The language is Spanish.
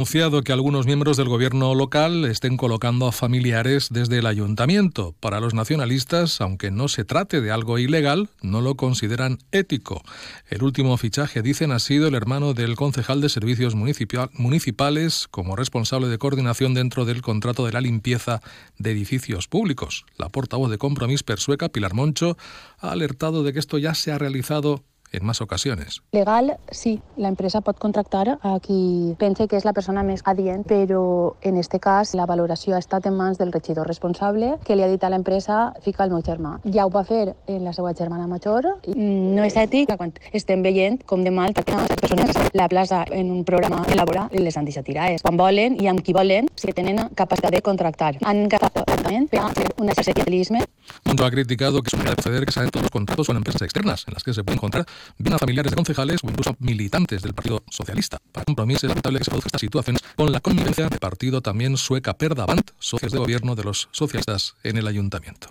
anunciado que algunos miembros del gobierno local estén colocando a familiares desde el ayuntamiento. Para los nacionalistas, aunque no se trate de algo ilegal, no lo consideran ético. El último fichaje, dicen, ha sido el hermano del concejal de servicios municipales como responsable de coordinación dentro del contrato de la limpieza de edificios públicos. La portavoz de Compromís Persueca, Pilar Moncho, ha alertado de que esto ya se ha realizado en más ocasiones. Legal, sí, la empresa pot contractar a qui pense que és la persona més adient, però en este cas la valoració ha estat en mans del regidor responsable que li ha dit a l'empresa fica el meu germà. Ja ho va fer en la seva germana major. No és ètic quan estem veient com de mal tracten les persones la plaça en un programa elabora les antisatiraes. Quan volen i amb qui volen, si tenen capacitat de contractar. Han agafat tractament per fer un exercici Junto ha criticado que es un acceder que salen todos los contratos con empresas externas, en las que se puede encontrar bien a familiares de concejales o incluso militantes del Partido Socialista. Para compromiso es lamentable que se esta situación con la convivencia del partido también sueca Perdavant, socios de gobierno de los socialistas en el ayuntamiento.